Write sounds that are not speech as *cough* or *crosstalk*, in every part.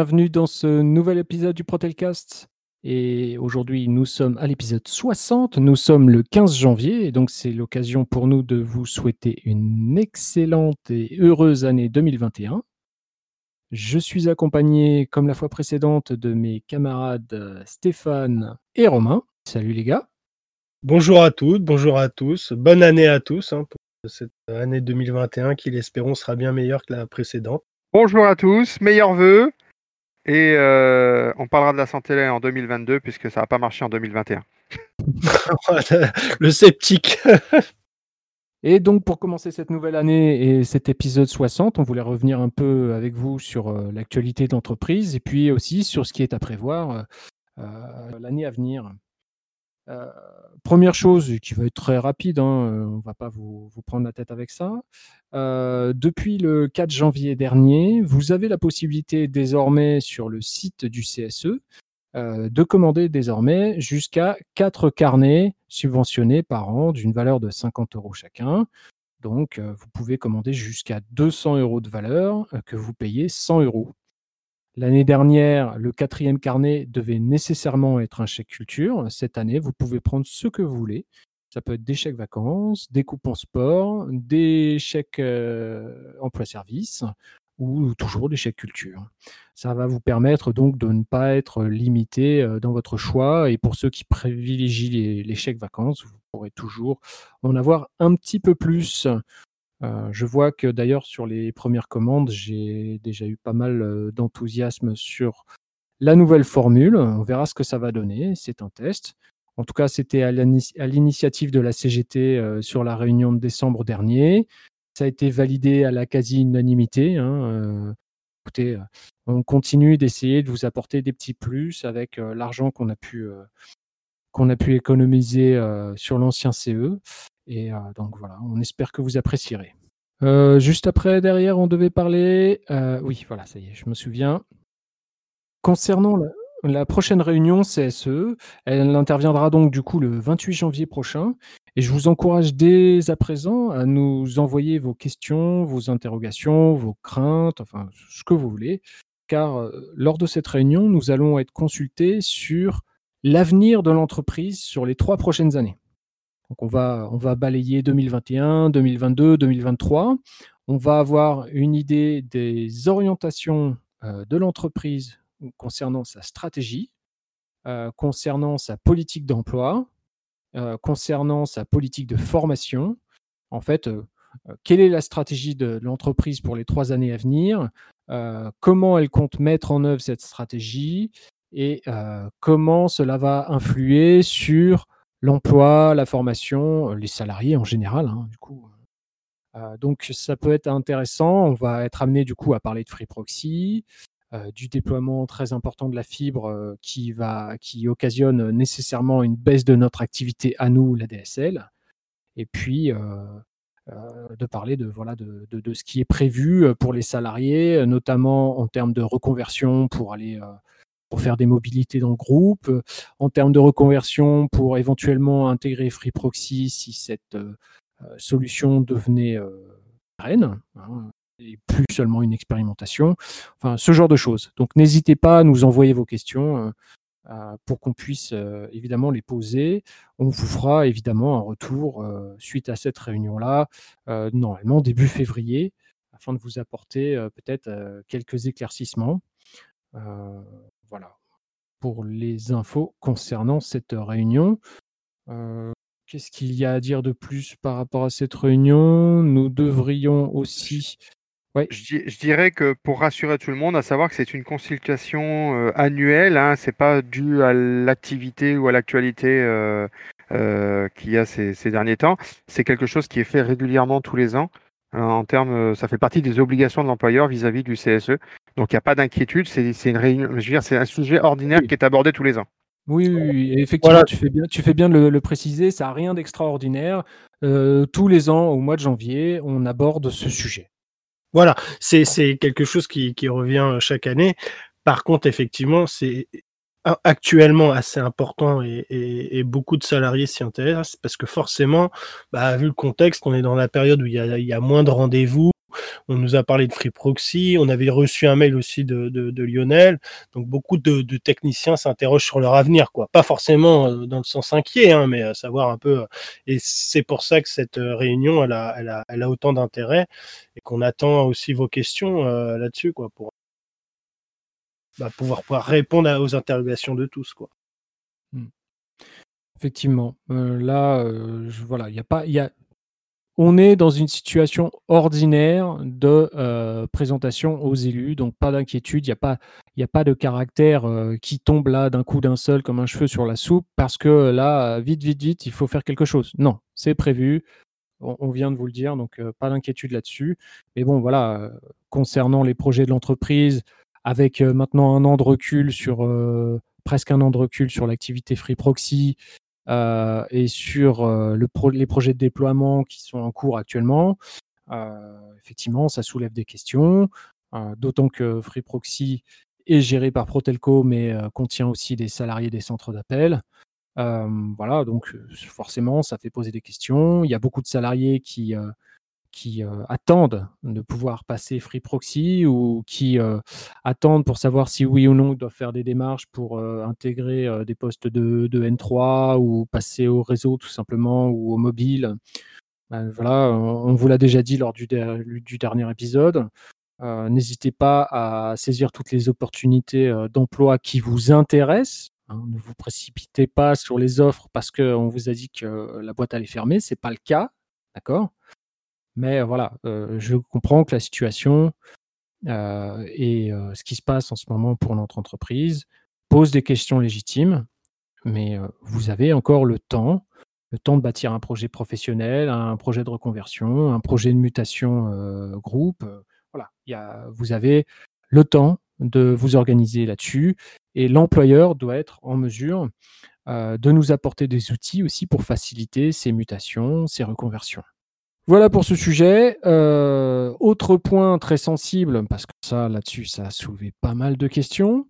Bienvenue dans ce nouvel épisode du Protelcast. Et aujourd'hui, nous sommes à l'épisode 60. Nous sommes le 15 janvier. Et donc, c'est l'occasion pour nous de vous souhaiter une excellente et heureuse année 2021. Je suis accompagné, comme la fois précédente, de mes camarades Stéphane et Romain. Salut les gars. Bonjour à toutes, bonjour à tous. Bonne année à tous hein, pour cette année 2021 qui, l'espérons, sera bien meilleure que la précédente. Bonjour à tous, meilleurs vœux. Et euh, on parlera de la santé en 2022 puisque ça n'a pas marché en 2021. *laughs* le sceptique. *laughs* Et donc, pour commencer cette nouvelle année et cet épisode 60, on voulait revenir un peu avec vous sur euh, l'actualité d'entreprise et puis aussi sur ce qui est à prévoir euh, l'année à venir. Première chose qui va être très rapide, hein, on ne va pas vous, prendre la tête avec ça. depuis le 4 janvier dernier, vous avez la possibilité désormais sur le site du CSE euh, de commander désormais jusqu'à 4 carnets subventionnés par an d'une valeur de 50 euros chacun. Donc, euh, vous pouvez commander jusqu'à 200 euros de valeur euh, que vous payez 100 euros. L'année dernière, le quatrième carnet devait nécessairement être un chèque culture. Cette année, vous pouvez prendre ce que vous voulez. Ça peut être des chèques vacances, des coupons sport, des chèques emploi-service ou toujours des chèques culture. Ça va vous permettre donc de ne pas être limité dans votre choix. Et pour ceux qui privilégient les, chèques vacances, vous pourrez toujours en avoir un petit peu plus. Je vois que d'ailleurs sur les premières commandes, j'ai déjà eu pas mal d'enthousiasme sur la nouvelle formule. On verra ce que ça va donner. C'est un test. En tout cas, c'était à l'initiative de la CGT sur la réunion de décembre dernier. Ça a été validé à la quasi-unanimité. Hein, écoutez, on continue d'essayer de vous apporter des petits plus avec l'argent qu'on a pu qu'on a pu économiser sur l'ancien CE. Et donc voilà, on espère que vous apprécierez. juste après, derrière, on devait parler. oui, voilà, ça y est, je me souviens. Concernant la prochaine réunion CSE, elle interviendra donc du coup le 28 janvier prochain. Et je vous encourage dès à présent à nous envoyer vos questions, vos interrogations, vos craintes, enfin ce que vous voulez, car euh, lors de cette réunion, nous allons être consultés sur l'avenir de l'entreprise sur les trois prochaines années. On va, balayer 2021, 2022, 2023. On va avoir une idée des orientations euh, de l'entreprise concernant sa stratégie, euh, concernant sa politique d'emploi, euh, concernant sa politique de formation. En fait, quelle est la stratégie de l'entreprise pour les trois années à venir, comment elle compte mettre en œuvre cette stratégie et comment cela va influer sur l'emploi, la formation, les salariés en général. Hein, du coup. donc ça peut être intéressant. On va être amené du coup à parler de Free Proxy, euh, du déploiement très important de la fibre euh, qui, va, qui occasionne nécessairement une baisse de notre activité à nous, la DSL, et puis euh, de parler de, voilà, de, de, ce qui est prévu pour les salariés, notamment en termes de reconversion pour aller pour faire des mobilités dans le groupe, en termes de reconversion pour éventuellement intégrer Free Proxy si cette solution devenait reine. Hein, et plus seulement une expérimentation. Enfin, ce genre de choses. Donc, n'hésitez pas à nous envoyer vos questions euh, pour qu'on puisse euh, évidemment les poser. On vous fera évidemment un retour euh, suite à cette réunion-là, normalement début février, afin de vous apporter peut-être quelques éclaircissements. Voilà pour les infos concernant cette réunion. Qu'est-ce qu'il y a à dire de plus par rapport à cette réunion? Nous devrions aussi je, dirais que pour rassurer tout le monde, à savoir que c'est une consultation euh, annuelle, hein, c'est pas dû à l'activité ou à l'actualité euh, euh, qu'il y a ces, derniers temps. C'est quelque chose qui est fait régulièrement tous les ans. En termes, ça fait partie des obligations de l'employeur vis-à-vis du CSE. Donc il n'y a pas d'inquiétude, c'est une réunion, je veux dire, c'est un sujet ordinaire qui est abordé tous les ans. Oui, oui, effectivement, tu fais bien, tu fais bien de le, préciser, ça n'a rien d'extraordinaire. tous les ans, au mois de janvier, on aborde ce sujet. Voilà, c'est quelque chose qui, qui, revient chaque année. Par contre, effectivement, c'est actuellement assez important et, et, beaucoup de salariés s'y intéressent parce que forcément, bah, vu le contexte, on est dans la période où il y a, il y a moins de rendez-vous, on nous a parlé de Free Proxy, on avait reçu un mail aussi de, de, Lionel. Donc beaucoup de, de techniciens s'interrogent sur leur avenir, quoi. Pas forcément euh, dans le sens inquiet, hein, mais à savoir un peu. Et c'est pour ça que cette réunion, elle a, elle a, elle a autant d'intérêt et qu'on attend aussi vos questions là-dessus, quoi, pour bah, pouvoir, pouvoir répondre aux interrogations de tous, quoi. Mmh. Effectivement, là, je voilà, il a pas on est dans une situation ordinaire de, présentation aux élus, donc pas d'inquiétude. Il y a a pas de caractère, qui tombe là d'un coup d'un seul comme un cheveu sur la soupe parce que là, vite, vite, vite, il faut faire quelque chose. Non, c'est prévu. On vient de vous le dire, donc pas d'inquiétude là-dessus. Mais bon, voilà, concernant les projets de l'entreprise, avec, maintenant un an de recul sur, presque un an de recul sur l'activité Free Proxy, euh, et sur euh, le les projets de déploiement qui sont en cours actuellement, euh, effectivement, ça soulève des questions, d'autant que Free Proxy est géré par Protelco, mais contient aussi des salariés des centres d'appel. voilà, donc forcément, ça fait poser des questions. Il y a beaucoup de salariés qui, qui attendent de pouvoir passer Free Proxy ou qui attendent pour savoir si oui ou non ils doivent faire des démarches pour intégrer des postes de, N3 ou passer au réseau tout simplement ou au mobile. Ben, voilà, on vous l'a déjà dit lors du, du dernier épisode. N'hésitez pas à saisir toutes les opportunités d'emploi qui vous intéressent. Hein. ne vous précipitez pas sur les offres parce qu'on vous a dit que la boîte allait fermer. Ce n'est pas le cas. D'accord? Mais voilà, je comprends que la situation et ce qui se passe en ce moment pour notre entreprise pose des questions légitimes, mais vous avez encore le temps, le temps de bâtir un projet professionnel, un projet de reconversion, un projet de mutation groupe. voilà, y a, vous avez le temps de vous organiser là-dessus et l'employeur doit être en mesure de nous apporter des outils aussi pour faciliter ces mutations, ces reconversions. Voilà pour ce sujet. Euh, autre point très sensible, parce que ça, là-dessus, ça a soulevé pas mal de questions.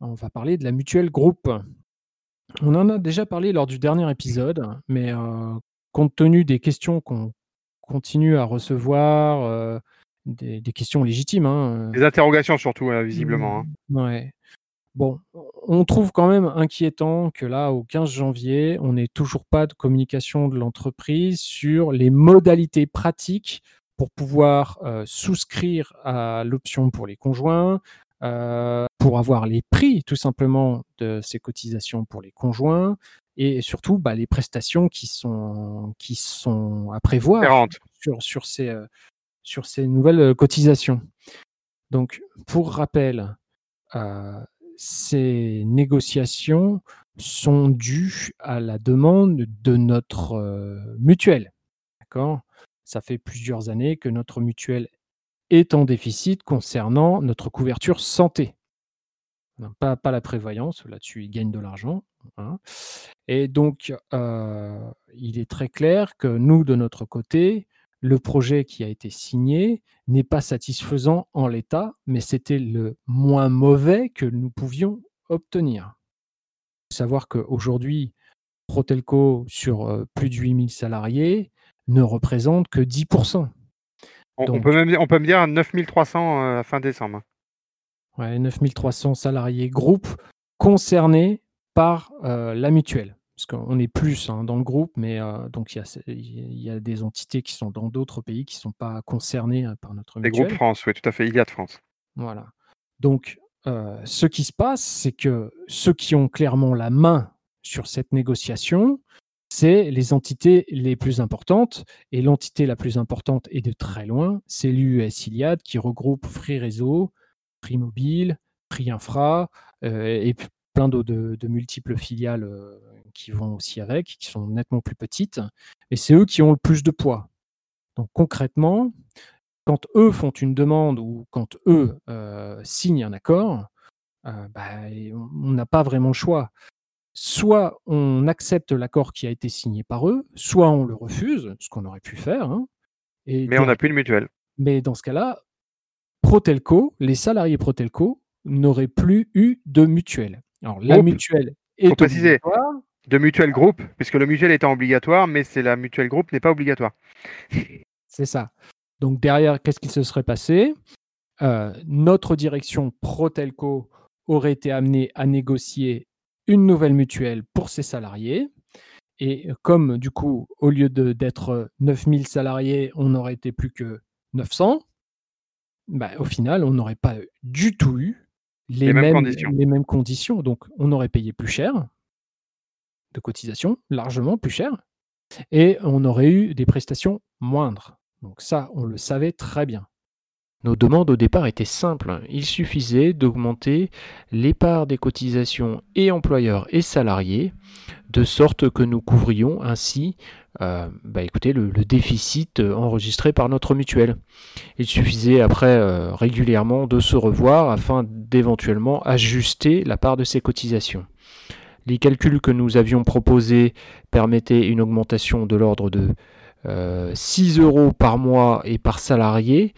On va parler de la mutuelle groupe. On en a déjà parlé lors du dernier épisode, mais euh, compte tenu des questions qu'on continue à recevoir, euh, des, questions légitimes. Hein, des interrogations surtout, visiblement. Hein. Ouais. Bon, on trouve quand même inquiétant que là, au 15 janvier, on n'ait toujours pas de communication de l'entreprise sur les modalités pratiques pour pouvoir euh, souscrire à l'option pour les conjoints, euh, pour avoir les prix tout simplement de ces cotisations pour les conjoints et surtout bah, les prestations qui sont, qui sont à prévoir sur, sur, ces, euh, sur ces nouvelles cotisations. Donc, pour rappel, ces négociations sont dues à la demande de notre euh, mutuelle. D'accord? Ça fait plusieurs années que notre mutuelle est en déficit concernant notre couverture santé. Pas, la prévoyance, là-dessus, ils gagnent de l'argent. Hein. Et donc, euh, il est très clair que nous, de notre côté, le projet qui a été signé n'est pas satisfaisant en l'état, mais c'était le moins mauvais que nous pouvions obtenir. Il faut savoir qu'aujourd'hui, Protelco, sur euh, plus de 8000 salariés, ne représente que 10%. On, peut, même, on peut me dire 9300 euh, à fin décembre. Ouais, 9300 salariés groupe concernés par euh, la mutuelle parce qu'on est plus hein, dans le groupe, mais donc il y, a des entités qui sont dans d'autres pays qui ne sont pas concernées hein, par notre mutuelle. Les groupes France, oui, tout à fait, il y a de France. Voilà. Donc, ce qui se passe, c'est que ceux qui ont clairement la main sur cette négociation, c'est les entités les plus importantes. Et l'entité la plus importante, et de très loin, c'est l'US Iliad qui regroupe Free Réseau, Free Mobile, Free Infra, et plein de, de, multiples filiales qui vont aussi avec, qui sont nettement plus petites, et c'est eux qui ont le plus de poids. Donc concrètement, quand eux font une demande ou quand eux euh, signent un accord, euh, bah, on n'a pas vraiment le choix. Soit on accepte l'accord qui a été signé par eux, soit on le refuse, ce qu'on aurait pu faire. Hein, et mais on n'a plus de mutuelle. Mais dans ce cas-là, Protelco, les salariés Protelco n'auraient plus eu de mutuelle. Alors la mutuelle est préciser, de mutuelle groupe, puisque le mutuel étant obligatoire, mais c'est la mutuelle groupe n'est pas obligatoire. C'est ça. Donc derrière, qu'est-ce qui se serait passé? Notre direction Protelco aurait été amenée à négocier une nouvelle mutuelle pour ses salariés. Et comme du coup, au lieu d'être 9000 salariés, on n'aurait été plus que 900, bah, au final, on n'aurait pas du tout eu les, mêmes, conditions. les mêmes conditions. Donc, on aurait payé plus cher de cotisation, largement plus cher, et on aurait eu des prestations moindres. Donc ça, on le savait très bien. Nos demandes au départ étaient simples. Il suffisait d'augmenter les parts des cotisations et employeurs et salariés, de sorte que nous couvrions ainsi euh, bah le, déficit enregistré par notre mutuelle. Il suffisait après euh, régulièrement de se revoir afin d'éventuellement ajuster la part de ces cotisations. Les calculs que nous avions proposés permettaient une augmentation de l'ordre de 6 euros par mois et par salarié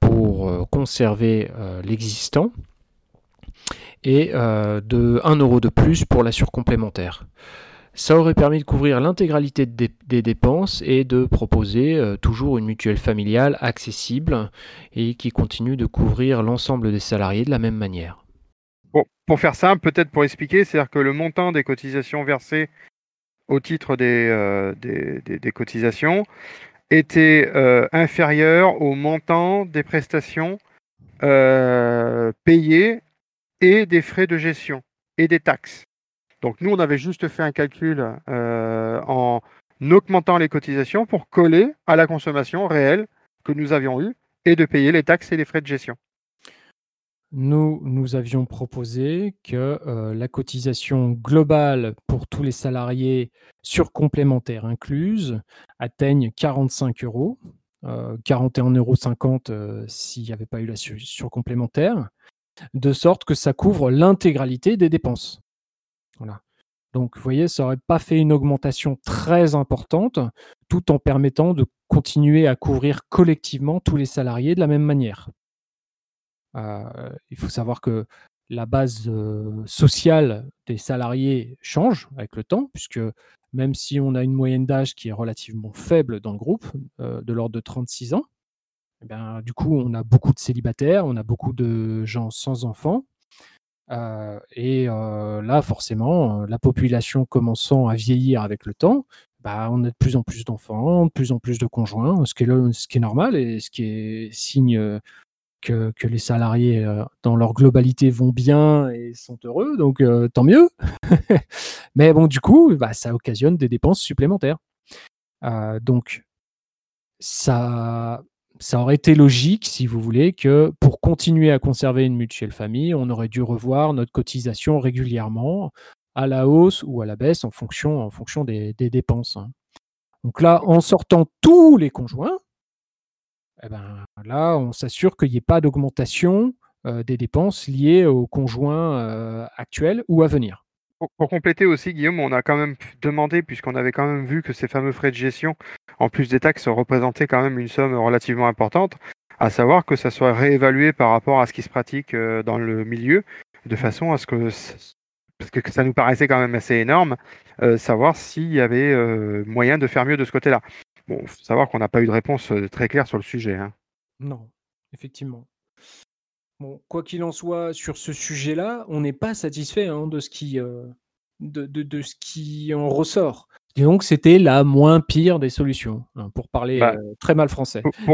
pour conserver l'existant et de 1 euro de plus pour la surcomplémentaire. Ça aurait permis de couvrir l'intégralité des dépenses et de proposer toujours une mutuelle familiale accessible et qui continue de couvrir l'ensemble des salariés de la même manière. Pour faire simple, peut-être pour expliquer, c'est-à-dire que le montant des cotisations versées au titre des, euh, cotisations était euh, inférieur au montant des prestations euh, payées et des frais de gestion et des taxes. Donc nous, on avait juste fait un calcul en augmentant les cotisations pour coller à la consommation réelle que nous avions eue et de payer les taxes et les frais de gestion. Nous, nous avions proposé que euh, la cotisation globale pour tous les salariés sur complémentaire incluse atteigne 45 euros, euh, 41,50 euros euh, s'il n'y avait pas eu la surcomplémentaire, de sorte que ça couvre l'intégralité des dépenses. Voilà. Donc, vous voyez, ça n'aurait pas fait une augmentation très importante, tout en permettant de continuer à couvrir collectivement tous les salariés de la même manière il faut savoir que la base sociale des salariés change avec le temps, puisque même si on a une moyenne d'âge qui est relativement faible dans le groupe, de l'ordre de 36 ans, eh du coup, on a beaucoup de célibataires, on a beaucoup de gens sans enfants. et là, forcément, la population commençant à vieillir avec le temps, bah, on a de plus en plus d'enfants, de plus en plus de conjoints, ce qui est normal et ce qui est signe que, les salariés euh, dans leur globalité vont bien et sont heureux, donc euh, tant mieux. *laughs* Mais bon, du coup, bah, ça occasionne des dépenses supplémentaires. Euh, donc, ça, ça aurait été logique, si vous voulez, que pour continuer à conserver une mutuelle famille, on aurait dû revoir notre cotisation régulièrement à la hausse ou à la baisse en fonction, en fonction des, dépenses. Hein. Donc là, en sortant tous les conjoints, eh ben, là, on s'assure qu'il n'y ait pas d'augmentation euh, des dépenses liées aux conjoints euh, actuels ou à venir. Pour, compléter aussi, Guillaume, on a quand même demandé, puisqu'on avait quand même vu que ces fameux frais de gestion, en plus des taxes, représentaient quand même une somme relativement importante, à savoir que ça soit réévalué par rapport à ce qui se pratique euh, dans le milieu, de façon à ce que, parce que ça nous paraissait quand même assez énorme, savoir s'il y avait moyen de faire mieux de ce côté-là. Bon, faut savoir qu'on n'a pas eu de réponse très claire sur le sujet. Hein. Non, effectivement. Bon, quoi qu'il en soit, sur ce sujet-là, on n'est pas satisfait hein, de, ce qui, de, ce qui en ressort. Et donc, c'était la moins pire des solutions, hein, pour parler bah, très mal français. *laughs*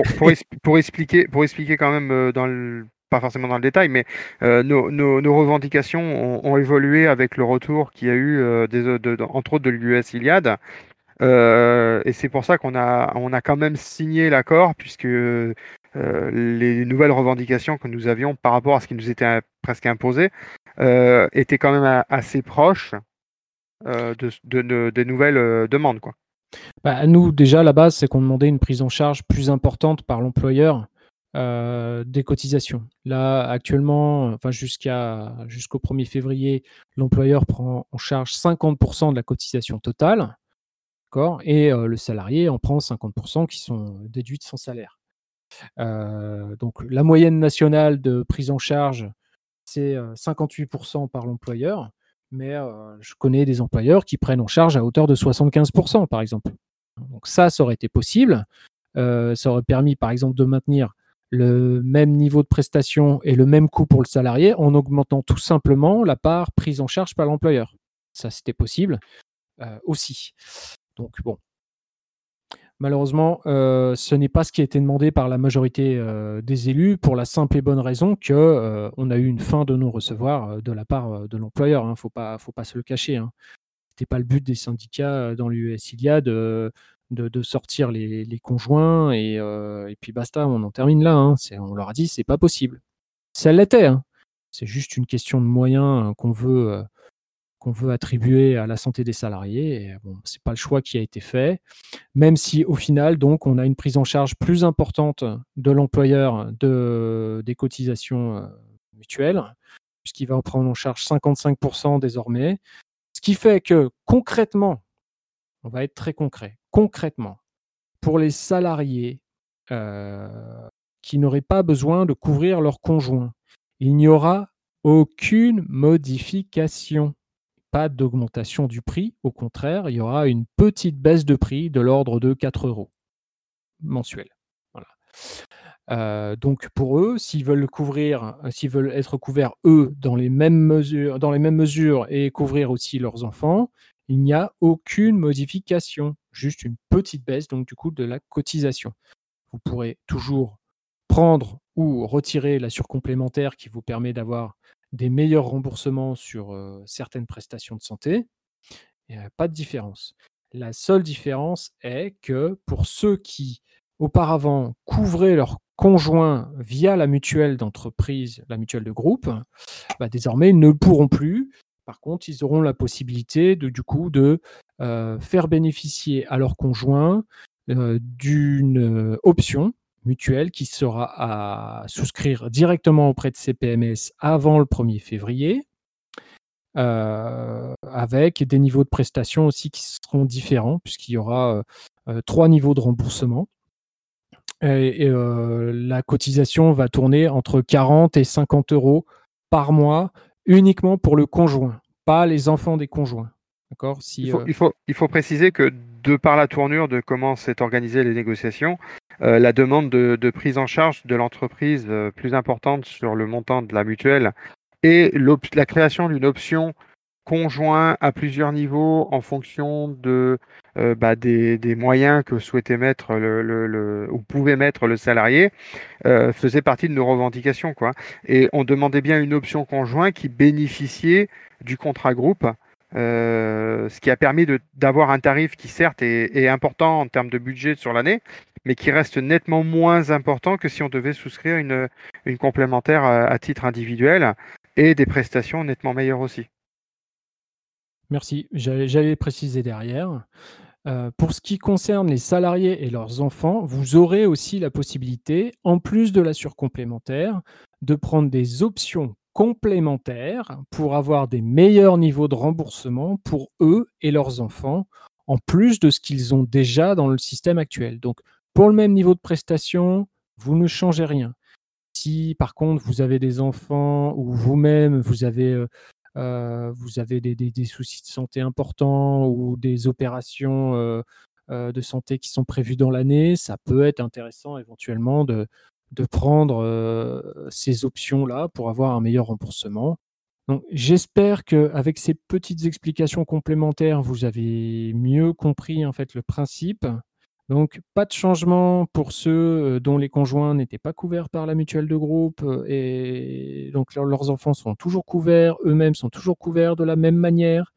Pour, expliquer, pour expliquer quand même, dans le, pas forcément dans le détail, mais nos, revendications ont, évolué avec le retour qu'il y a eu, des, entre autres de l'US Iliad, euh, et c'est pour ça qu'on a, on a quand même signé l'accord, puisque euh, les nouvelles revendications que nous avions par rapport à ce qui nous était presque imposé euh, étaient quand même assez proches de, des nouvelles demandes. Quoi. Bah, nous, déjà, la base, c'est qu'on demandait une prise en charge plus importante par l'employeur des cotisations. Là, actuellement, enfin jusqu'à jusqu'au 1er février, l'employeur prend en charge 50% de la cotisation totale et le salarié en prend 50% qui sont déduits de son salaire. donc la moyenne nationale de prise en charge, c'est 58% par l'employeur, mais je connais des employeurs qui prennent en charge à hauteur de 75%, par exemple. Donc ça, ça aurait été possible. ça aurait permis, par exemple, de maintenir le même niveau de prestation et le même coût pour le salarié en augmentant tout simplement la part prise en charge par l'employeur. Ça, c'était possible aussi. Donc bon, Malheureusement, ce n'est pas ce qui a été demandé par la majorité des élus pour la simple et bonne raison que on a eu une fin de non-recevoir de la part de l'employeur. Il hein. ne faut pas, se le cacher. Hein. Ce n'était pas le but des syndicats dans l'USILIA de, de, sortir les, conjoints et, puis basta, on en termine là. Hein. On leur a dit c'est pas possible. Ça l'était. C'est juste une question de moyens qu'on veut qu'on veut attribuer à la santé des salariés. Ce bon, c'est pas le choix qui a été fait, même si au final, donc, on a une prise en charge plus importante de l'employeur de, des cotisations euh, mutuelles, puisqu'il va en prendre en charge 55% désormais. Ce qui fait que concrètement, on va être très concret, concrètement, pour les salariés euh, qui n'auraient pas besoin de couvrir leur conjoint, il n'y aura aucune modification pas d'augmentation du prix. Au contraire, il y aura une petite baisse de prix de l'ordre de 4 euros mensuel. Euh, donc pour eux, s'ils veulent couvrir, euh, s'ils veulent être couverts eux dans les mêmes mesures, dans les mêmes mesures et couvrir aussi leurs enfants, il n'y a aucune modification, juste une petite baisse donc du coup de la cotisation. Vous pourrez toujours prendre ou retirer la surcomplémentaire qui vous permet d'avoir des meilleurs remboursements sur certaines prestations de santé. N'y a pas de différence. La seule différence est que pour ceux qui auparavant couvraient leur conjoint via la mutuelle d'entreprise, la mutuelle de groupe, bah, désormais ils ne pourront plus. Par contre, ils auront la possibilité de, du coup de faire bénéficier à leur conjoint d'une option mutuelle qui sera à souscrire directement auprès de CPMS avant le 1er février, euh, avec des niveaux de prestations aussi qui seront différents, puisqu'il y aura euh, euh, trois niveaux de remboursement. Et, la cotisation va tourner entre 40 et 50 euros par mois, uniquement pour le conjoint, pas les enfants des conjoints. D'accord? Il, faut, il, faut, il faut préciser que de par la tournure de comment s'est organisées les négociations, euh, la demande de, prise en charge de l'entreprise euh, plus importante sur le montant de la mutuelle et la création d'une option conjoint à plusieurs niveaux en fonction euh, bah, des, moyens que souhaitait mettre ou pouvait mettre le salarié faisait partie de nos revendications. Et on demandait bien une option conjoint qui bénéficiait du contrat groupe ce qui a permis d'avoir un tarif qui certes est, important en termes de budget sur l'année, mais qui reste nettement moins important que si on devait souscrire une, complémentaire à, titre individuel et des prestations nettement meilleures aussi. Merci, j'allais préciser derrière. Euh, pour ce qui concerne les salariés et leurs enfants, vous aurez aussi la possibilité, en plus de la surcomplémentaire, de prendre des options complémentaires pour avoir des meilleurs niveaux de remboursement pour eux et leurs enfants, en plus de ce qu'ils ont déjà dans le système actuel. Donc, pour le même niveau de prestation, vous ne changez rien. Si par contre vous avez des enfants ou vous-même vous avez, euh, euh, des, soucis de santé importants ou des opérations euh, de santé qui sont prévues dans l'année, ça peut être intéressant éventuellement de prendre ces options-là pour avoir un meilleur remboursement. Donc, j'espère qu'avec ces petites explications complémentaires, vous avez mieux compris en fait le principe. Donc, pas de changement pour ceux dont les conjoints n'étaient pas couverts par la mutuelle de groupe et donc leurs enfants sont toujours couverts, eux-mêmes sont toujours couverts de la même manière.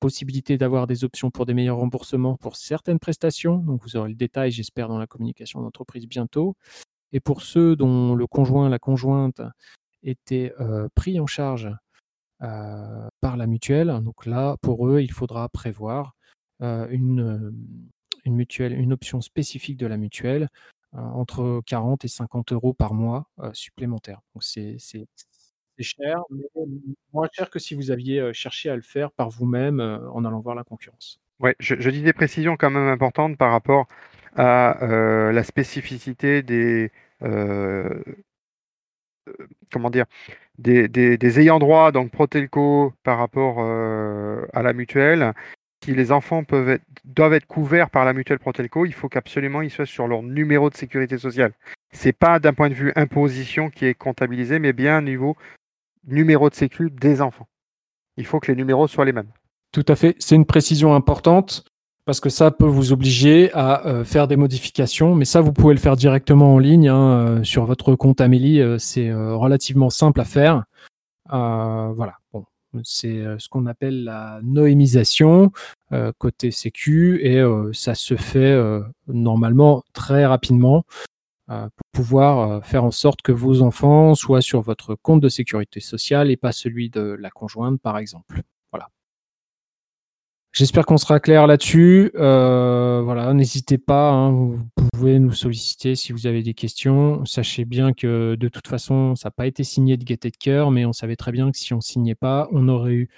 Possibilité d'avoir des options pour des meilleurs remboursements pour certaines prestations. Donc, vous aurez le détail, j'espère, dans la communication d'entreprise bientôt. Et pour ceux dont le conjoint, la conjointe était pris en charge par la mutuelle, donc là, pour eux, il faudra prévoir une, une, mutuelle, une option spécifique de la mutuelle entre 40 et 50 euros par mois supplémentaires. Donc c'est cher, mais moins cher que si vous aviez cherché à le faire par vous-même en allant voir la concurrence. Ouais, je, dis des précisions quand même importantes par rapport à euh, la spécificité des euh, comment dire des, ayants droit donc Protelco par rapport euh, à la mutuelle si les enfants peuvent être, doivent être couverts par la mutuelle Protelco, il faut qu'absolument ils soient sur leur numéro de sécurité sociale. C'est pas d'un point de vue imposition qui est comptabilisé, mais bien un niveau numéro de sécu des enfants. Il faut que les numéros soient les mêmes. Tout à fait. C'est une précision importante parce que ça peut vous obliger à euh, faire des modifications, mais ça, vous pouvez le faire directement en ligne hein, euh, sur votre compte Amélie. euh, c'est relativement simple à faire. Voilà. Bon, c'est ce qu'on appelle la noémisation côté Sécu et ça se fait normalement très rapidement pour pouvoir faire en sorte que vos enfants soient sur votre compte de sécurité sociale et pas celui de la conjointe, par exemple. J'espère qu'on sera clair là-dessus. Euh, voilà, n'hésitez pas, hein, vous pouvez nous solliciter si vous avez des questions. Sachez bien que de toute façon, ça n'a pas été signé de gaieté de cœur, mais on savait très bien que si on ne signait pas, on aurait eu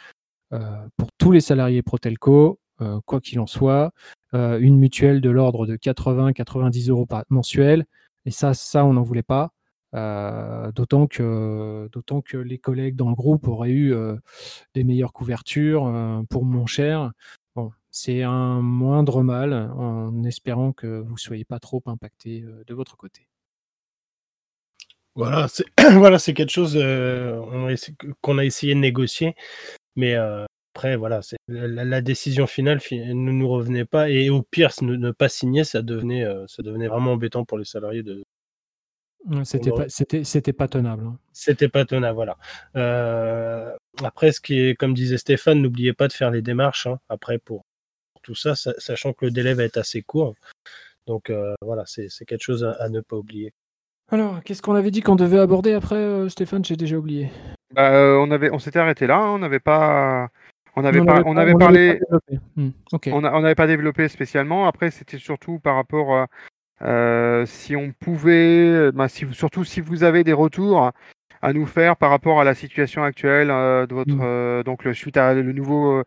euh, pour tous les salariés Protelco, euh, quoi qu'il en soit, euh, une mutuelle de l'ordre de 80-90 euros par mensuel. Et ça, ça, on n'en voulait pas. Euh, d'autant que, d'autant que les collègues dans le groupe auraient eu euh, des meilleures couvertures euh, pour moins cher. Bon, c'est un moindre mal en espérant que vous ne soyez pas trop impacté de votre côté. Voilà, c'est *clears throat* voilà, c'est quelque chose qu'on a essayé de négocier, mais après, voilà, la, décision finale fi- ne nous revenait pas, et au pire, ne, ne pas signer, ça devenait, ça devenait vraiment embêtant pour les salariés. De... C'était pas, c'était, c'était pas tenable. hein. C'était pas tenable, voilà. Euh, après, ce qui est, comme disait Stéphane, n'oubliez pas de faire les démarches. hein, après, pour, pour tout ça, sa- sachant que le délai va être assez court. Donc euh, voilà, c'est c'est quelque chose à, à ne pas oublier. Alors, qu'est-ce qu'on avait dit qu'on devait aborder après, euh, Stéphane? J'ai déjà oublié. Bah, euh, on avait, on s'était arrêté là. hein, on n'avait pas, on avait On pas, avait on avait on parlé, avait pas développé. Hmm, ok. on a- on n'avait pas développé spécialement. Après, c'était surtout par rapport à euh, si on pouvait, euh, bah, si surtout si vous avez des retours à nous faire par rapport à la situation actuelle euh, de votre, Mm. euh, donc le, suite à le nouveau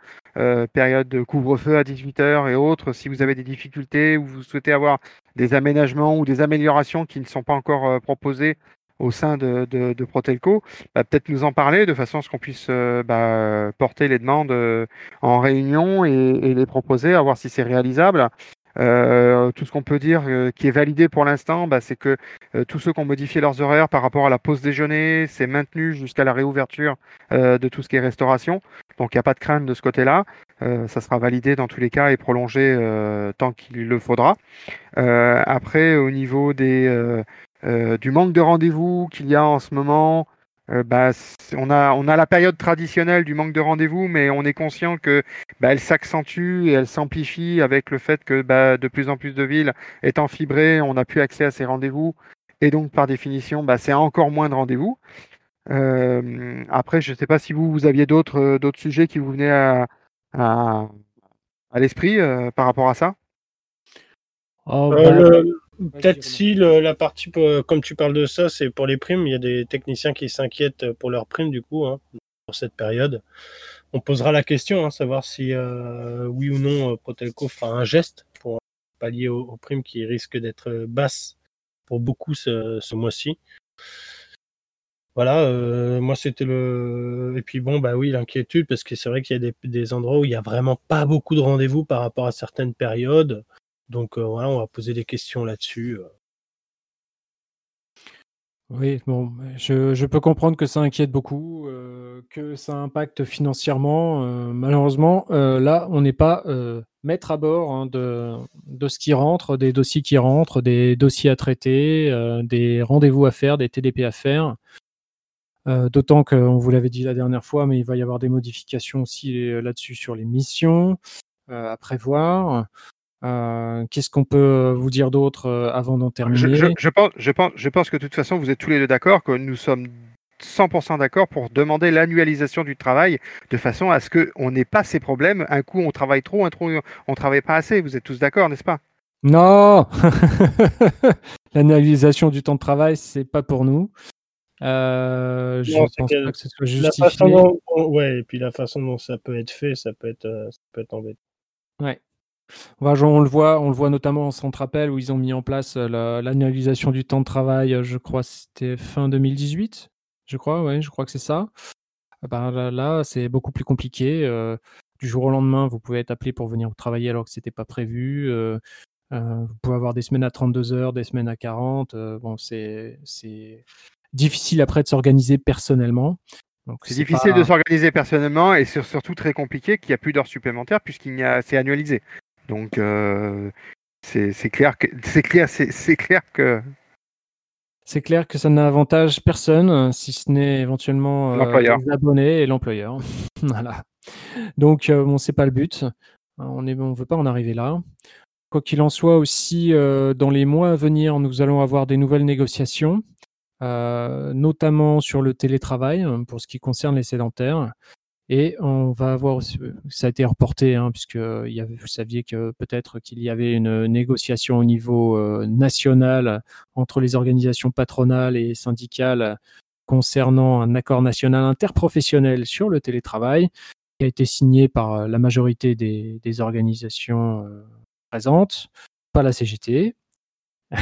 période de couvre-feu à 18h et autres, si vous avez des difficultés ou vous souhaitez avoir des aménagements ou des améliorations qui ne sont pas encore proposées au sein de, de, de Protelco, bah, peut-être nous en parler de façon à ce qu'on puisse euh, bah, porter les demandes euh, en réunion et, et les proposer, à voir si c'est réalisable. Euh, tout ce qu'on peut dire euh, qui est validé pour l'instant, bah, c'est que euh, tous ceux qui ont modifié leurs horaires par rapport à la pause déjeuner, c'est maintenu jusqu'à la réouverture de tout ce qui est restauration. Donc il n'y a pas de crainte de ce côté-là. Ça sera validé dans tous les cas et prolongé tant qu'il le faudra. Après, au niveau du manque de rendez-vous qu'il y a en ce moment, euh, bah, on, a, on a la période traditionnelle du manque de rendez-vous, mais on est conscient que bah, elle s'accentue et elle s'amplifie avec le fait que bah, de plus en plus de villes étant fibrées, on n'a plus accès à ces rendez-vous. Et donc, par définition, bah, c'est encore moins de rendez-vous. Euh, après, je ne sais pas si vous, vous aviez d'autres euh, d'autres sujets qui vous venaient à, à, à l'esprit euh, par rapport à ça? Oh, le- Peut-être si le- la partie, euh, comme tu parles de ça, c'est pour les primes. Il y a des techniciens qui s'inquiètent pour leurs primes, du coup, hein, pour cette période. On posera la question, hein, savoir si euh, oui ou non euh, Protelco fera un geste pour pallier aux, aux primes qui risquent d'être basses pour beaucoup ce, ce mois-ci. Voilà, euh, moi c'était le. Et puis bon, bah oui, l'inquiétude, parce que c'est vrai qu'il y a des, des endroits où il n'y a vraiment pas beaucoup de rendez-vous par rapport à certaines périodes. Donc voilà, on va poser des questions là-dessus. Oui, bon, je, peux comprendre que ça inquiète beaucoup, que ça impacte financièrement. malheureusement, là, on n'est pas maître à bord hein, de, de ce qui rentre, des dossiers qui rentrent, des dossiers à traiter, des rendez-vous à faire, des TDP à faire. D'autant qu'on vous l'avait dit la dernière fois, mais il va y avoir des modifications aussi là-dessus sur les missions à prévoir. Euh, Qu'est-ce qu'on peut vous dire d'autre euh, avant d'en Je, terminer? je- je pense, je, pense, je pense que de toute façon, vous êtes tous les deux d'accord que nous sommes 100% d'accord pour demander l'annualisation du travail de façon à ce qu'on n'ait pas ces problèmes. Un coup, on travaille trop, un coup, on travaille pas assez. Vous êtes tous d'accord, n'est-ce pas? Non *laughs* L'annualisation du temps de travail, c'est pas pour nous. Euh, je Non, c'est pense que pas que ce soit La justifié. façon dont, ouais, et puis la façon dont ça peut être fait, ça peut être, euh, ça peut être embêtant. Ouais. On le voit, on le voit notamment en centre appel où ils ont mis en place euh, la- l'annualisation du temps de travail. euh, Je crois que c'était fin 2018. Je crois, ouais, je crois que c'est ça. Ah ben, là, là, c'est beaucoup plus compliqué. euh, du jour au lendemain, vous pouvez être appelé pour venir travailler alors que ce n'était pas prévu. vous pouvez avoir des semaines à 32 heures, des semaines à 40. bon, c'est difficile après de s'organiser personnellement. C'est difficile de s'organiser personnellement et c'est surtout très compliqué qu'il n'y a plus d'heures supplémentaires puisqu'il a c'est annualisé. Donc c'est clair que c'est clair c'est clair que c'est clair que ça n'avantage personne, si ce n'est éventuellement euh, les abonnés et l'employeur. *laughs* voilà. Donc, euh, bon, c'est pas le but. On ne on veut pas en arriver là. Quoi qu'il en soit, aussi, euh, dans les mois à venir, nous allons avoir des nouvelles négociations, notamment sur le télétravail, pour ce qui concerne les sédentaires. Et on va avoir, ça a été reporté, hein, puisque il y avait, vous saviez que peut-être qu'il y avait une négociation au niveau euh, national entre les organisations patronales et syndicales concernant un accord national interprofessionnel sur le télétravail, qui a été signé par la majorité des, organisations euh, présentes, pas la CGT. *laughs*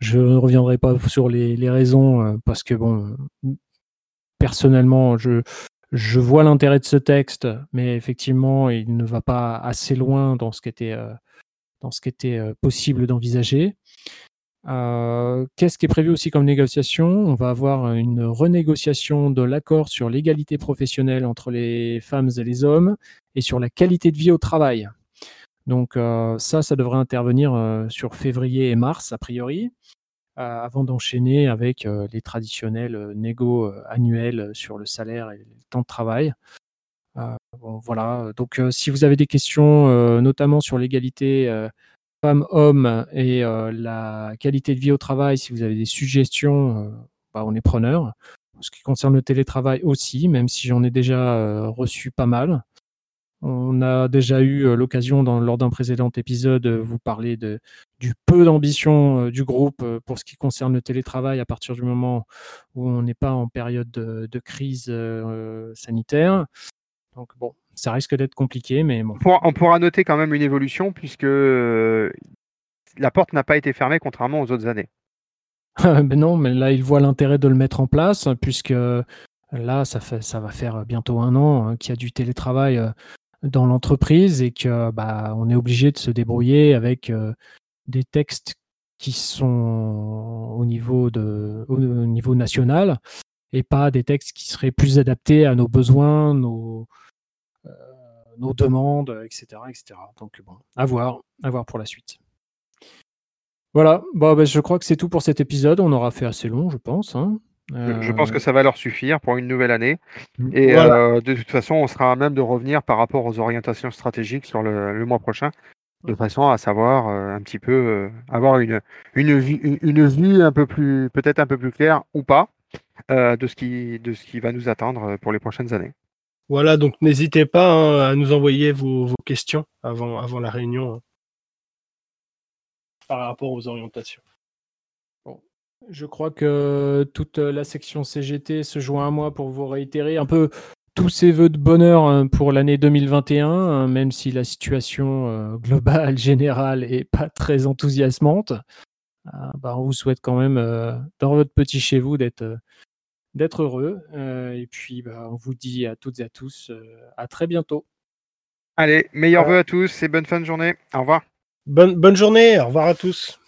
Je ne reviendrai pas sur les, les raisons, euh, parce que bon, personnellement, je, je vois l'intérêt de ce texte, mais effectivement, il ne va pas assez loin dans ce qui était, euh, euh, possible d'envisager. Euh, qu'est-ce qui est prévu aussi comme négociation? On va avoir une renégociation de l'accord sur l'égalité professionnelle entre les femmes et les hommes et sur la qualité de vie au travail. Donc ça, ça devrait intervenir sur février et mars, a priori avant d'enchaîner avec les traditionnels négos annuels sur le salaire et le temps de travail. voilà, donc si vous avez des questions, notamment sur l'égalité femmes-hommes et la qualité de vie au travail, si vous avez des suggestions, bah, on est preneur. ce qui concerne le télétravail aussi, même si j'en ai déjà reçu pas mal. On a déjà eu euh, l'occasion, lors d'un précédent épisode, de vous parler de, du peu d'ambition euh, du groupe euh, pour ce qui concerne le télétravail à partir du moment où on n'est pas en période de, crise sanitaire. Donc bon, ça risque d'être compliqué, mais bon. On pourra, noter quand même une évolution puisque la porte n'a pas été fermée contrairement aux autres années. *laughs* ben non, mais là, il voit l'intérêt de le mettre en place puisque là, ça, fait, ça va faire bientôt un an hein, qu'il y a du télétravail dans l'entreprise et que bah, on est obligé de se débrouiller avec euh, des textes qui sont au niveau, de, au niveau national et pas des textes qui seraient plus adaptés à nos besoins, nos, euh, nos demandes, etc., etc. Donc bon, à voir, à voir pour la suite. Voilà, bon, bah, je crois que c'est tout pour cet épisode. On aura fait assez long, je pense. Hein. Je pense que ça va leur suffire pour une nouvelle année. Mmh. Et euh, de toute façon, on sera à même de revenir par rapport aux orientations stratégiques sur le, mois prochain, de façon à savoir euh, un petit peu euh, avoir une, une, vue, une vue un peu plus, peut-être un peu plus claire ou pas, de, ce qui, de ce qui va nous attendre pour les prochaines années. Voilà, donc n'hésitez pas hein, à nous envoyer vos, vos, questions avant, avant la réunion hein, par rapport aux orientations. Je crois que toute la section CGT se joint à moi pour vous réitérer un peu tous ces voeux de bonheur hein, pour l'année 2021, hein, même si la situation euh, globale, *laughs* générale, est pas très enthousiasmante. Euh, bah, on vous souhaite quand même, euh, dans votre petit chez vous, d'être d'être heureux. et puis, bah, on vous dit à toutes et à tous à très bientôt. Allez, meilleurs vœux à tous et bonne fin de journée. Au revoir. Bonne, bonne journée, au revoir à tous.